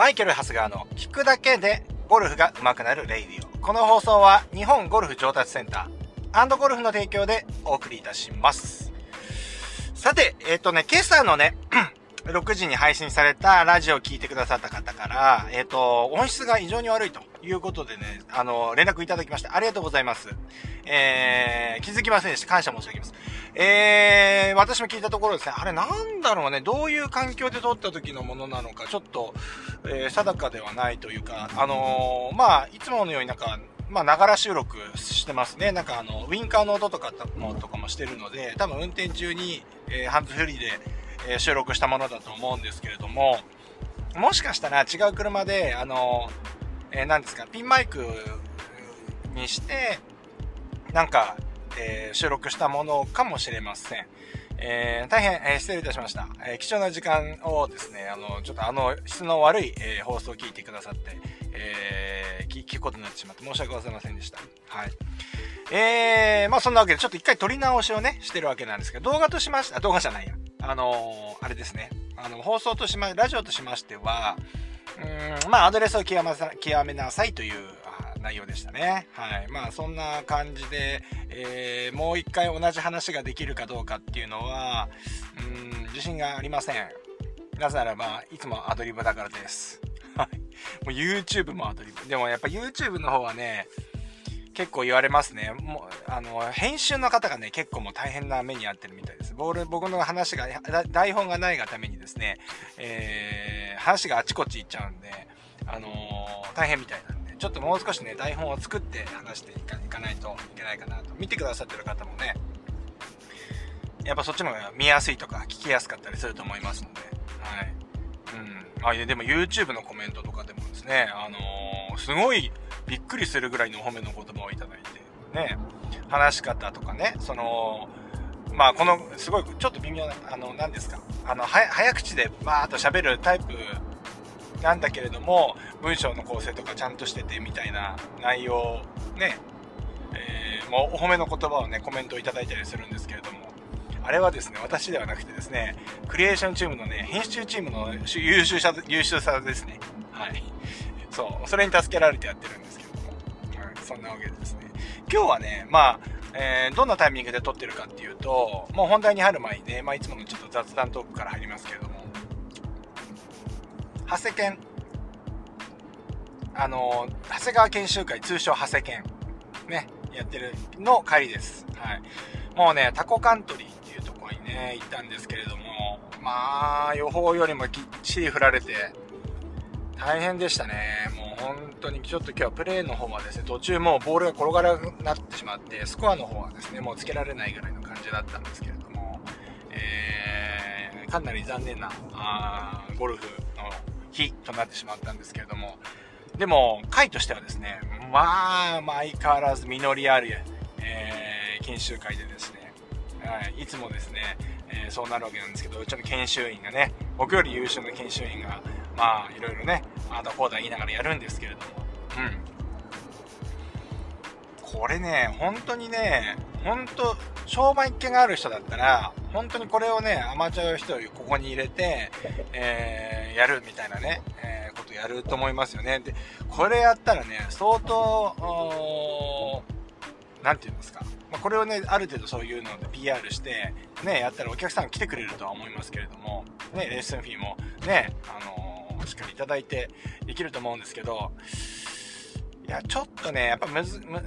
マイケル・ハスガーの聞くだけでゴルフが上手くなるレイディオ。この放送は日本ゴルフ上達センターゴルフの提供でお送りいたします。さて、えっ、ー、とね、今朝のね、6時に配信されたラジオを聞いてくださった方から、えっ、ー、と、音質が異常に悪いということでね、あの、連絡いただきました。ありがとうございます。えー、気づきませんでした。感謝申し上げます。えー、私も聞いたところですね、あれなんだろうね、どういう環境で撮った時のものなのか、ちょっと、えー、定かではないというか、あのー、まあ、いつものようになんか、まあ、ながら収録してますね。なんかあの、ウィンカーの音とかもとかもしてるので、多分運転中に、えー、ハンズフリーで、え、収録したものだと思うんですけれども、もしかしたら違う車で、あのえー、何ですか、ピンマイクにして、なんか、えー、収録したものかもしれません。えー、大変、えー、失礼いたしました。え、貴重な時間をですね、あの、ちょっとあの、質の悪い、え放送を聞いてくださって、え聞くことになってしまって申し訳ございませんでした。はい。えまあそんなわけで、ちょっと一回撮り直しをね、してるわけなんですけど、動画としまして、動画じゃないや。あのあれですね。あの、放送としま、ラジオとしましては、うん、まあ、アドレスを極め極めなさいという内容でしたね。はい。まあ、そんな感じで、えー、もう一回同じ話ができるかどうかっていうのは、うん、自信がありません。なぜならば、いつもアドリブだからです。はい。もう YouTube もアドリブ。でもやっぱ YouTube の方はね、結構言われますね。もう、あの、編集の方がね、結構もう大変な目に遭ってるみたいです。ボール、僕の話が、台本がないがためにですね、えー、話があちこち行っちゃうんで、あのー、大変みたいなんで、ちょっともう少しね、台本を作って話していかないといけないかなと。見てくださってる方もね、やっぱそっちの方が見やすいとか聞きやすかったりすると思いますので、はい。うん。あ、いや、でも YouTube のコメントとかでもですね、あのー、すごい、びっくりするぐらいの褒めの言葉をいただいて、ね、話し方とかね、その、まあ、この、すごい、ちょっと微妙な、あの、何ですか、あの、早口でバーっと喋るタイプなんだけれども、文章の構成とかちゃんとしててみたいな内容、ね、えー、もうお褒めの言葉をね、コメントをいただいたりするんですけれども、あれはですね、私ではなくてですね、クリエーションチームのね、編集チームの優秀さ、優秀さですね。はい。そう、それに助けられてやってるんで、そんなわけですね。今日はね、まあ、えー、どんなタイミングで撮ってるかっていうと、もう本題に入る前にね、まあ、いつものちょっと雑談トークから入りますけれども、長谷健、あの、長谷川研修会、通称長谷健、ね、やってるの帰りです。はい。もうね、タコカントリーっていうところにね、行ったんですけれども、まあ、予報よりもきっちり振られて、大変でしたね。もう本ちょっと今日はプレーの方はですね、途中もうボールが転がらなくなってしまって、スコアの方はですね、もうつけられないぐらいの感じだったんですけれども、えー、かなり残念なあゴルフの日となってしまったんですけれども、でも、回としてはですね、まあ、相変わらず実りある、えー、研修会でですね、はい、いつもですね、えー、そうなるわけなんですけど、うちの研修員がね、僕より優秀な研修員が、まあいろいろねあだこうだ言いながらやるんですけれどもうん。これね本当にね本当商売っ気がある人だったら本当にこれをねアマチュアの人をここに入れて、えー、やるみたいなね、えー、ことやると思いますよね。でこれやったらね相当何て言うんですか、まあ、これをねある程度そういうので PR してねやったらお客さん来てくれるとは思いますけれどもねレッスンフィーもねあのしっかりいただいてできると思うんですけど、いや、ちょっとね、やっぱむず、む、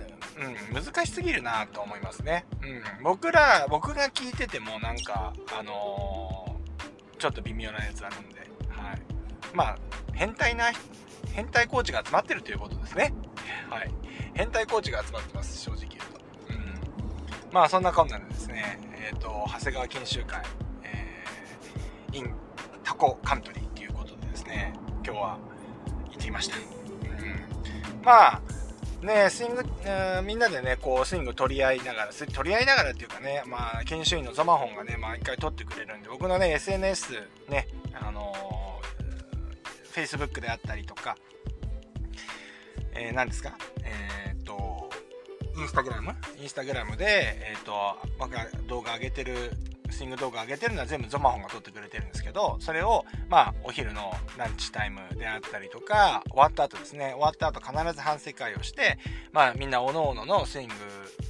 うん、難しすぎるなと思いますね。うん。僕ら、僕が聞いててもなんか、あのー、ちょっと微妙なやつなので、はい。まあ、変態な、変態コーチが集まってるということですね。はい。変態コーチが集まってます、正直言うと。うん。まあ、そんなこんなでですね、えっ、ー、と、長谷川研修会、えー、in タコカントリーっていうことでですね今日は行ってきました、まあねスイング、えー、みんなでねこうスイング取り合いながら取り合いながらっていうかねまあ研修員のゾマホンがね毎回取ってくれるんで僕のね SNS ねあのー、Facebook であったりとかえー、何ですか？えー、っとインスタグラム？インスタグラムで、えー、っと僕が動画上げてるスイング動画上げてるのは全部ゾマホンが撮ってくれてるんですけど、それを、まあ、お昼のランチタイムであったりとか、終わった後ですね、終わった後必ず反省会をして、まあ、みんな各々のスイング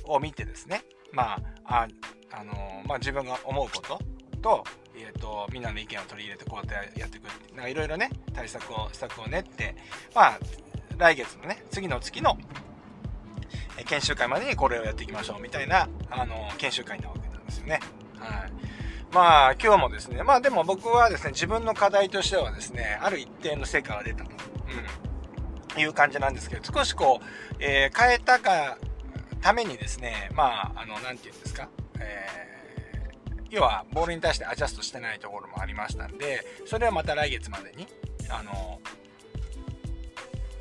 を見てですね、まあ、あ、あのー、まあ、自分が思うことと、えーと、みんなの意見を取り入れてこうやってやっていくなんかいろいろね対策を施策を練ってまあ来月のね次の月の研修会までにこれをやっていきましょうみたいなあの研修会なわけなんですよね。はい。まあ今日もですね、まあでも僕はですね、自分の課題としてはですね、ある一定の成果が出たと、うん、いう感じなんですけど、少しこう、えー、変えたがためにですね、まあ、あの、なんて言うんですか、えー、要はボールに対してアジャストしてないところもありましたんで、それはまた来月までに、あの、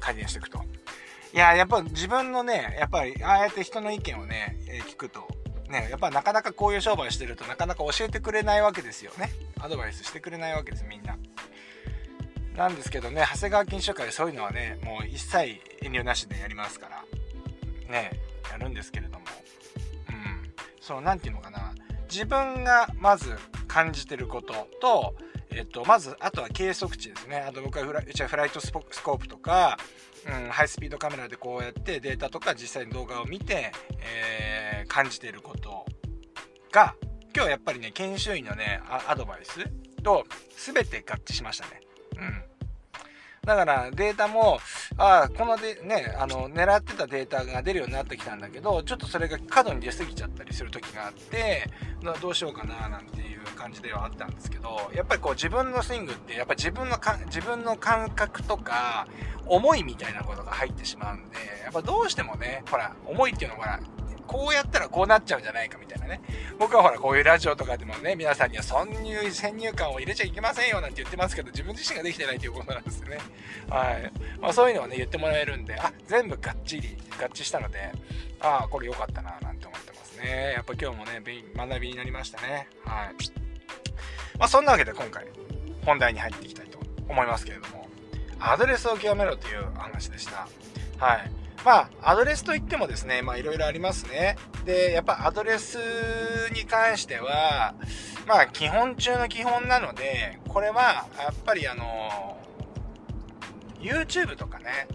改善していくと。いや、やっぱ自分のね、やっぱり、ああやって人の意見をね、聞くと、ね、やっぱなかなかこういう商売してるとなかなか教えてくれないわけですよね。アドバイスしてくれないわけです、みんな。なんですけどね、長谷川禁書会そういうのはね、もう一切遠慮なしでやりますから、ね、やるんですけれども、うん、その、何て言うのかな、自分がまず感じてることと、えっと、まず、あとは計測値ですね。あと僕はフラうちはフライトスコープとか、うん、ハイスピードカメラでこうやってデータとか実際に動画を見て、えー、感じていることが今日やっぱりね研修医のねアドバイスと全て合致しましたね。うんだからデータも、ああ、このでね、あの、狙ってたデータが出るようになってきたんだけど、ちょっとそれが過度に出過ぎちゃったりする時があって、どうしようかな、なんていう感じではあったんですけど、やっぱりこう自分のスイングって、やっぱ自分のか、自分の感覚とか、思いみたいなことが入ってしまうんで、やっぱどうしてもね、ほら、思いっていうのはこうやったらこうなっちゃうんじゃないかみたいなね。僕はほら、こういうラジオとかでもね、皆さんには挿入、先入観を入れちゃいけませんよなんて言ってますけど、自分自身ができてないということなんですよね。はい。まあそういうのをね、言ってもらえるんで、あ、全部がっちり合致したので、ああ、これ良かったな、なんて思ってますね。やっぱ今日もね、学びになりましたね。はい。まあそんなわけで今回、本題に入っていきたいと思いますけれども、アドレスを極めろという話でした。はい。まあ、アドレスといってもですね、まあいろいろありますね。で、やっぱアドレスに関しては、まあ基本中の基本なので、これはやっぱりあの、YouTube とかね、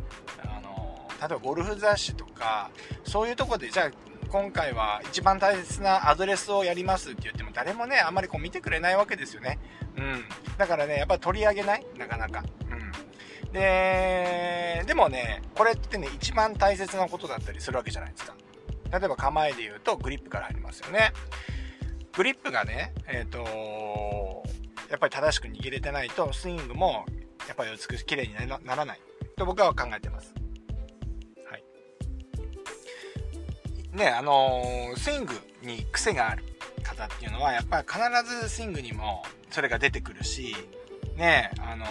あの、例えばゴルフ雑誌とか、そういうとこで、じゃあ今回は一番大切なアドレスをやりますって言っても誰もね、あんまりこう見てくれないわけですよね。うん。だからね、やっぱ取り上げない？なかなか。で、でもね、これってね、一番大切なことだったりするわけじゃないですか。例えば構えで言うと、グリップから入りますよね。グリップがね、えっ、ー、と、やっぱり正しく握れてないと、スイングも、やっぱり美しく綺麗にならないと僕は考えてます。はい。ね、あの、スイングに癖がある方っていうのは、やっぱり必ずスイングにもそれが出てくるし、ね、あの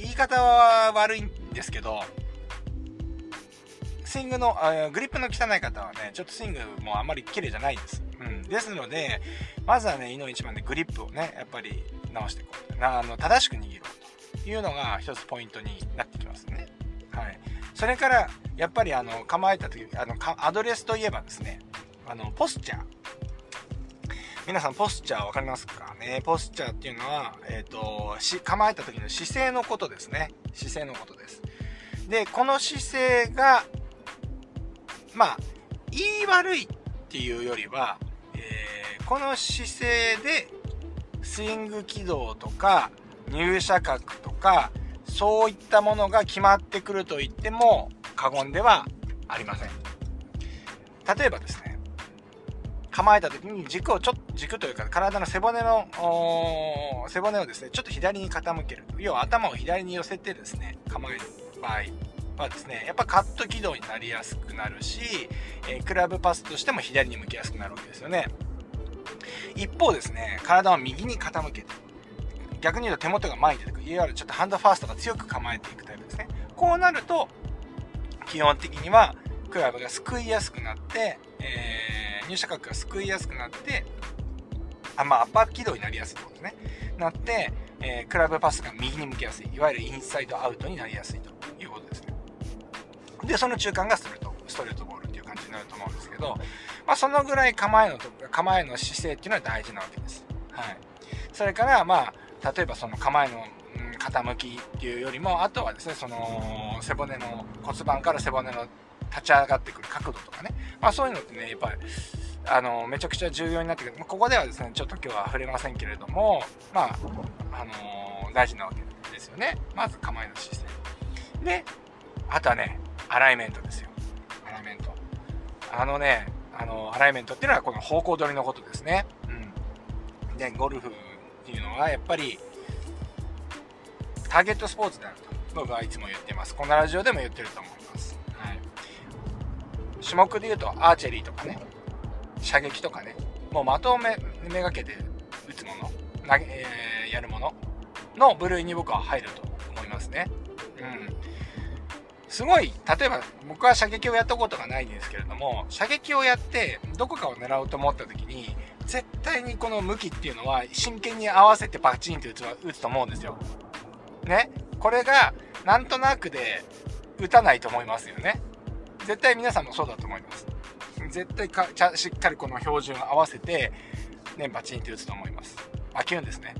言い方は悪いんですけど、スイングの、グリップの汚い方はね、ちょっとスイングもあまり綺麗じゃないです。うん。ですので、まずはね、いの一番でグリップをね、やっぱり直していこう。あの、正しく握ろうというのが一つポイントになってきますね。はい。それから、やっぱりあの、構えた時、あの、アドレスといえばですね、あの、ポスチャー。皆さんポスチャー分かりますかね？ポスチャーっていうのは、え、ー、とし構えた時の姿勢のことですね。姿勢のことです。でこの姿勢がまあ言い悪いっていうよりは、えー、この姿勢でスイング軌道とか入射角とかそういったものが決まってくると言っても過言ではありません。例えばですね構えた時に軸をちょっと、軸というか体の背骨の、背骨をですね、ちょっと左に傾ける。要は頭を左に寄せてですね、構える場合はですね、やっぱカット軌道になりやすくなるし、え、クラブパスとしても左に向きやすくなるわけですよね。一方ですね、体を右に傾けて、逆に言うと手元が前に出てくる。いわゆるちょっとハンドファーストが強く構えていくタイプですね。こうなると、基本的にはクラブがすくいやすくなって、えー入射角がすくいやすくなって、あまあ、アッパー軌道になりやすいってことね。なって、えー、クラブパスが右に向きやすい。いわゆるインサイドアウトになりやすいということですね。で、その中間がストレート、ストレートボールっていう感じになると思うんですけど、まあ、そのぐらい構えの、構えの姿勢っていうのは大事なわけです。はい。それから、まあ、例えばその構えの、傾きっていうよりも、あとはですね、その、背骨の骨盤から背骨の立ち上がってくる角度とかね、まあそういうのってね、やっぱり、あの、めちゃくちゃ重要になってくる。まここではですね、ちょっと今日は触れませんけれども、まあ、あのー、大事なわけですよね。まず構えの姿勢。で、あとはね、アライメントですよ。アライメント。あのね、あの、アライメントっていうのはこの方向取りのことですね。うん。で、ゴルフっていうのはやっぱり、ターゲットスポーツであると。僕はいつも言ってます。このラジオでも言ってると思います。種目で言うとアーチェリーとかね、射撃とかね、もう的をめめがけて打つもの、投げ、えー、やるものの部類に僕は入ると思いますね。うん。すごい、例えば僕は射撃をやったことがないんですけれども、射撃をやってどこかを狙おうと思った時に、絶対にこの向きっていうのは真剣に合わせてパチンって打つ打つと思うんですよ。ね。これがなんとなくで打たないと思いますよね。絶対皆さんもそうだと思います。絶対かちゃしっかりこの標準合わせて、ね、バチンって打つと思います。あ、キュンですね。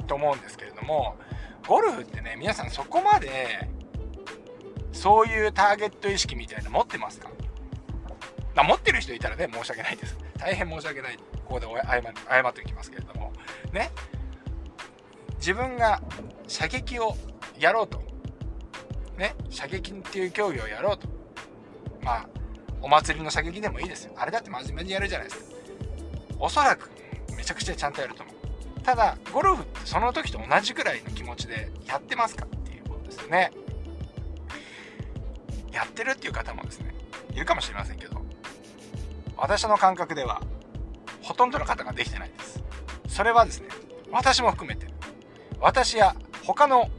うん。と思うんですけれども、ゴルフってね、皆さんそこまで、そういうターゲット意識みたいな持ってますか？あ持ってる人いたらね、申し訳ないです。大変申し訳ない。ここで謝謝っておきますけれども。ね。自分が射撃をやろうと。ね。射撃っていう競技をやろうと。まあ、お祭りの射撃でもいいですよ。あれだって真面目にやるじゃないですか。おそらく、めちゃくちゃちゃんとやると思う。ただ、ゴルフってその時と同じくらいの気持ちでやってますかっていうことですよね。やってるっていう方もですね、いるかもしれませんけど、私の感覚では、ほとんどの方ができてないです。それはですね、私も含めて、私や他の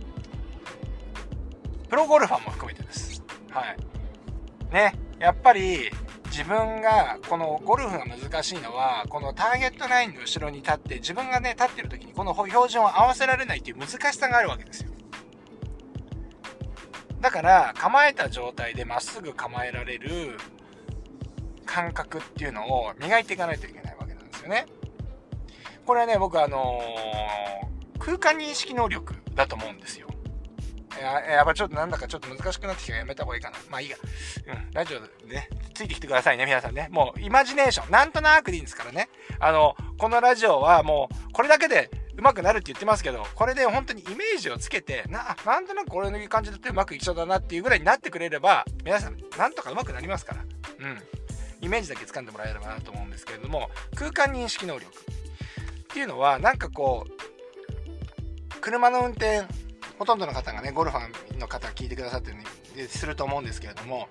プロゴルファーも含めてです。はい。ね、やっぱり自分がこのゴルフが難しいのはこのターゲットラインの後ろに立って自分がね立ってる時にこの標準を合わせられないっていう難しさがあるわけですよだから構えた状態でまっすぐ構えられる感覚っていうのを磨いていかないといけないわけなんですよねこれはね僕あのー空間認識能力だと思うんですよ。ややっぱちょっとなんだかちょっと難しくなってきたらやめた方がいいかな。まあいいや。うん、ラジオでね、ついてきてくださいね、皆さんね。もう、イマジネーション、なんとなくでいいんですからね。あの、このラジオはもう、これだけで上手くなるって言ってますけど、これで本当にイメージをつけて、な、なんとなくこれの感じだとうまくいきそうだなっていうぐらいになってくれれば、皆さん、なんとか上手くなりますから。うん。イメージだけ掴んでもらえればなと思うんですけれども、空間認識能力っていうのは、なんかこう、車の運転ほとんどの方がねゴルファーの方が聞いてくださってるすると思うんですけれども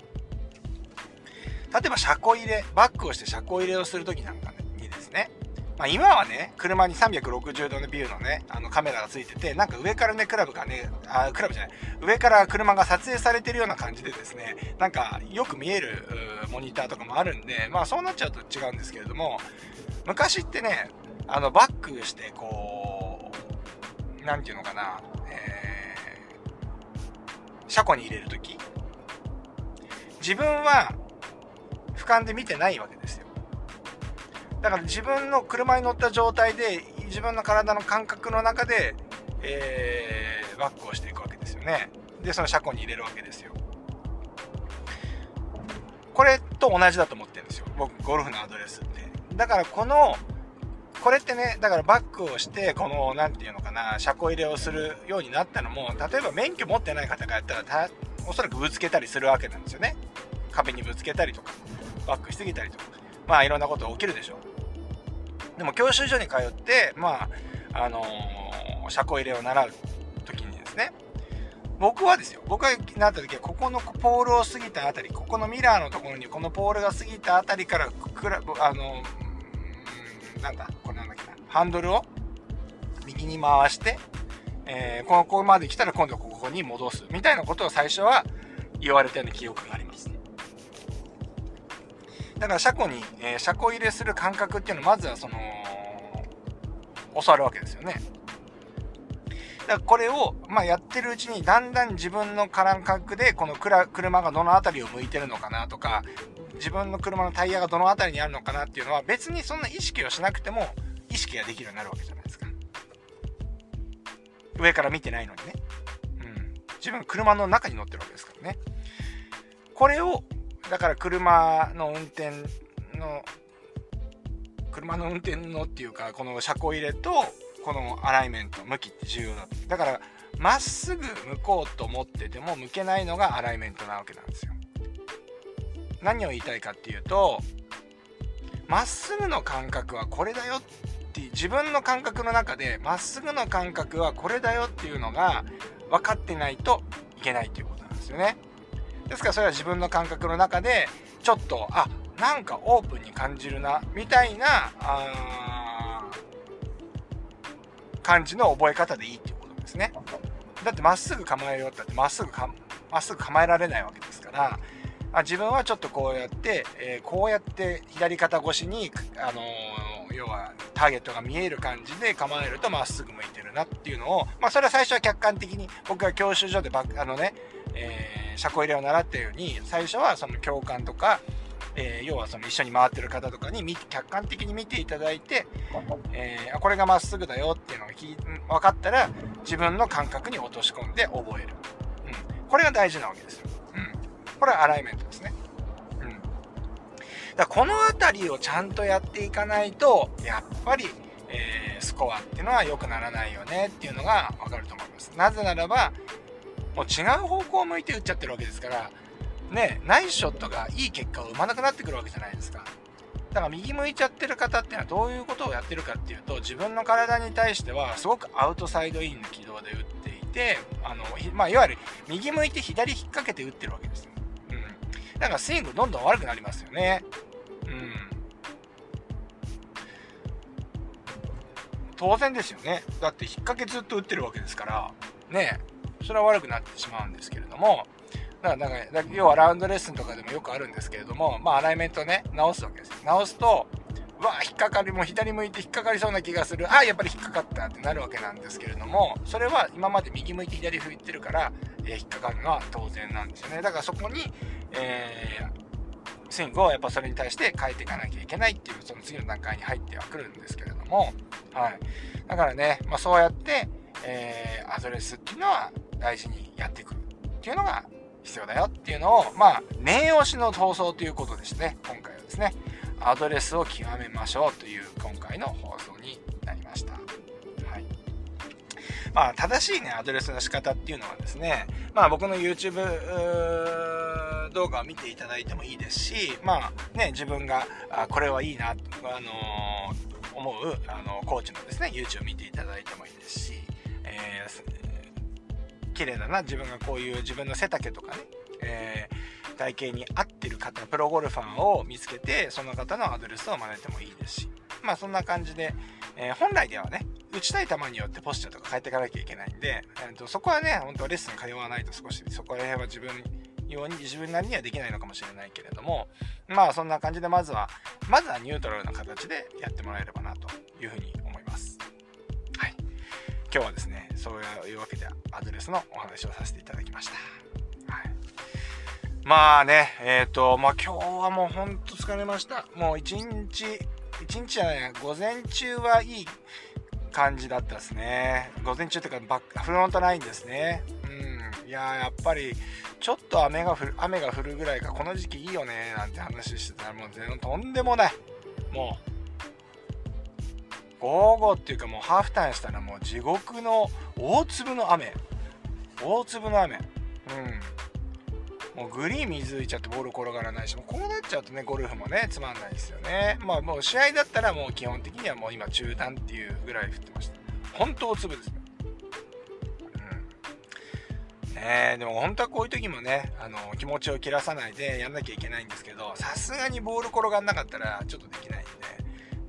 例えば車庫入れバックをして車庫入れをする時なんかにですねまあ、今はね、車に360度のビューのね、あのカメラがついてて、なんか上からね、クラブがね、あ、クラブじゃない、上から車が撮影されてるような感じでですね、なんかよく見えるモニターとかもあるんで、まあそうなっちゃうと違うんですけれども、昔ってね、あのバックしてこう、何て言うのかな、車庫に入れるとき、自分は俯瞰で見てないわけですよ。だから自分の車に乗った状態で、自分の体の感覚の中で、えー、バックをしていくわけですよね。で、その車庫に入れるわけですよ。これと同じだと思ってるんですよ。僕、ゴルフのアドレスって。だからこのこれってね、だからバックをして、この、なんていうのかな、車庫入れをするようになったのも、例えば免許持ってない方がやったら、たおそらくぶつけたりするわけなんですよね。壁にぶつけたりとか、バックしすぎたりとか、まあいろんなこと起きるでしょう。でも教習所に通って、まあ、あのー、車庫入れを習う時にですね、僕はですよ、僕がなった時は、ここのポールを過ぎたあたり、ここのミラーのところにこのポールが過ぎたあたりから、くらあのなんだ、これなんだっけな、ハンドルを右に回して、えー、ここまで来たら今度ここに戻す、みたいなことを最初は言われたような記憶があります。だから車庫に、えー、車庫入れする感覚っていうのを、まずはその、教わるわけですよね。だこれを、まあ、やってるうちにだんだん自分の感覚でこの車がどの辺りを向いてるのかなとか自分の車のタイヤがどの辺りにあるのかなっていうのは別にそんな意識をしなくても意識ができるようになるわけじゃないですか。上から見てないのにね。うん。自分車の中に乗ってるわけですからね。これを、だから車の運転の、車の運転のっていうか、この車庫入れと、このアライメント、向きって重要だ。だから、まっすぐ向こうと思ってても向けないのがアライメントなわけなんですよ。何を言いたいかっていうと、まっすぐの感覚はこれだよって自分の感覚の中でまっすぐの感覚はこれだよっていうのが分かってないといけないということなんですよね。ですからそれは自分の感覚の中でちょっとあなんかオープンに感じるなみたいな感じの覚え方でいいっていうことですね。だってまっすぐ構えようってってまっすぐかまっすぐ構えられないわけですからあ自分はちょっとこうやって、えー、こうやって左肩越しに、あのー、要はターゲットが見える感じで構えるとまっすぐ向いてるなっていうのを、まあ、それは最初は客観的に僕が教習所でバあのね、えー、車庫入れを習ったように最初はその共感とか、えー、要はその一緒に回ってる方とかに客観的に見ていただいて、えー、これがまっすぐだよっていうのが分かったら自分の感覚に落とし込んで覚える、うん、これが大事なわけですよ、うん、これはアライメントですね、うん、だこの辺りをちゃんとやっていかないとやっぱり、えー、スコアっていうのは良くならないよねっていうのが分かると思います。なぜならばもう違う方向を向いて打っちゃってるわけですからね、ナイスショットがいい結果を生まなくなってくるわけじゃないですか。だから右向いちゃってる方っていうのはどういうことをやってるかっていうと自分の体に対してはすごくアウトサイドインの軌道で打っていてあの、まあ、いわゆる右向いて左引っ掛けて打ってるわけですよ。うん。だからスイングどんどん悪くなりますよね。うん。当然ですよね。だって引っ掛けずっと打ってるわけですからねそれは悪くなってしまうんですけれどもだから、か要はラウンドレッスンとかでもよくあるんですけれども、まあ、アライメントね、直すわけです。直すと、うわ、引っかかり、も左向いて引っかかりそうな気がする。ああ、やっぱり引っかかったってなるわけなんですけれども、それは今まで右向いて左吹いてるから、えー、引っかかるのは当然なんですよね。だからそこに、えー、スイングをやっぱそれに対して変えていかなきゃいけないっていう、その次の段階に入ってはくるんですけれども、はい。だからね、まあ、そうやって、えー、アドレスっていうのは大事にやっていくっていうのが必要だよっていうのを、まあ、念押しの放送ということでしてね、今回はですね、アドレスを極めましょうという今回の放送になりました。はい。まあ、正しいね、アドレスの仕方っていうのはですね、まあ僕の YouTube 動画を見ていただいてもいいですし、まあね、自分が、あこれはいいな、あのー、思う、あの、コーチのですね、YouTube 見ていただいてもいいですし、えー綺麗だな自分がこういう自分の背丈とかね、えー、体型に合ってる方プロゴルファーを見つけてその方のアドレスを真似てもいいですし。まあそんな感じで、えー、本来ではね打ちたい球によってポスチャーとか変えていかなきゃいけないんで、えーと、そこはね本当レッスン通わないと少しそこら辺は自分ように自分なりにはできないのかもしれないけれどもまあそんな感じでまずはまずはニュートラルな形でやってもらえればなというふうに今日はですねそういうわけでアドレスのお話をさせていただきました。はい、まあね、えっ、ー、と、まあ今日はもうほんと疲れました。もう一日、一日じゃない午前中はいい感じだったですね。午前中っていうかバック、フロントラインですね。うん。いややっぱり、ちょっと雨が降る、雨が降るぐらいか、この時期いいよね、なんて話してたら、もう全然とんでもない。もう、午後っていうかもうハーフタイムしたらもう地獄の大粒の雨。大粒の雨。うん。もうグリーン水浮いちゃってボール転がらないしもうこうなっちゃうとねゴルフもねつまんないですよね。まあもう試合だったらもう基本的にはもう今中断っていうぐらい降ってました。本当大粒ですねうん。ねでも本当はこういう時もねあの気持ちを切らさないでやんなきゃいけないんですけどさすがにボール転がんなかったらちょっとできないんで。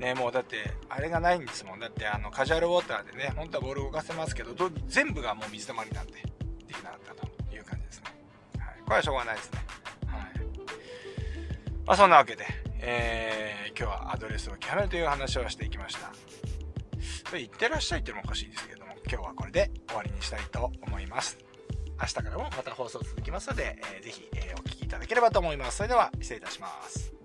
ね、もうだって、あれがないんですもん。だって、あの、カジュアルウォーターでね、本当はボール動かせますけど、全部がもう水溜まりなんで、できなかったという感じですね。はい。これはしょうがないですね。はい。まあ、そんなわけで、えー、今日はアドレスを極めるという話をしていきました。それ、いってらっしゃいっていうのもおかしいですけども、今日はこれで終わりにしたいと思います。明日からもまた放送続きますので、えー、ぜひ、えー、お聴きいただければと思います。それでは、失礼いたします。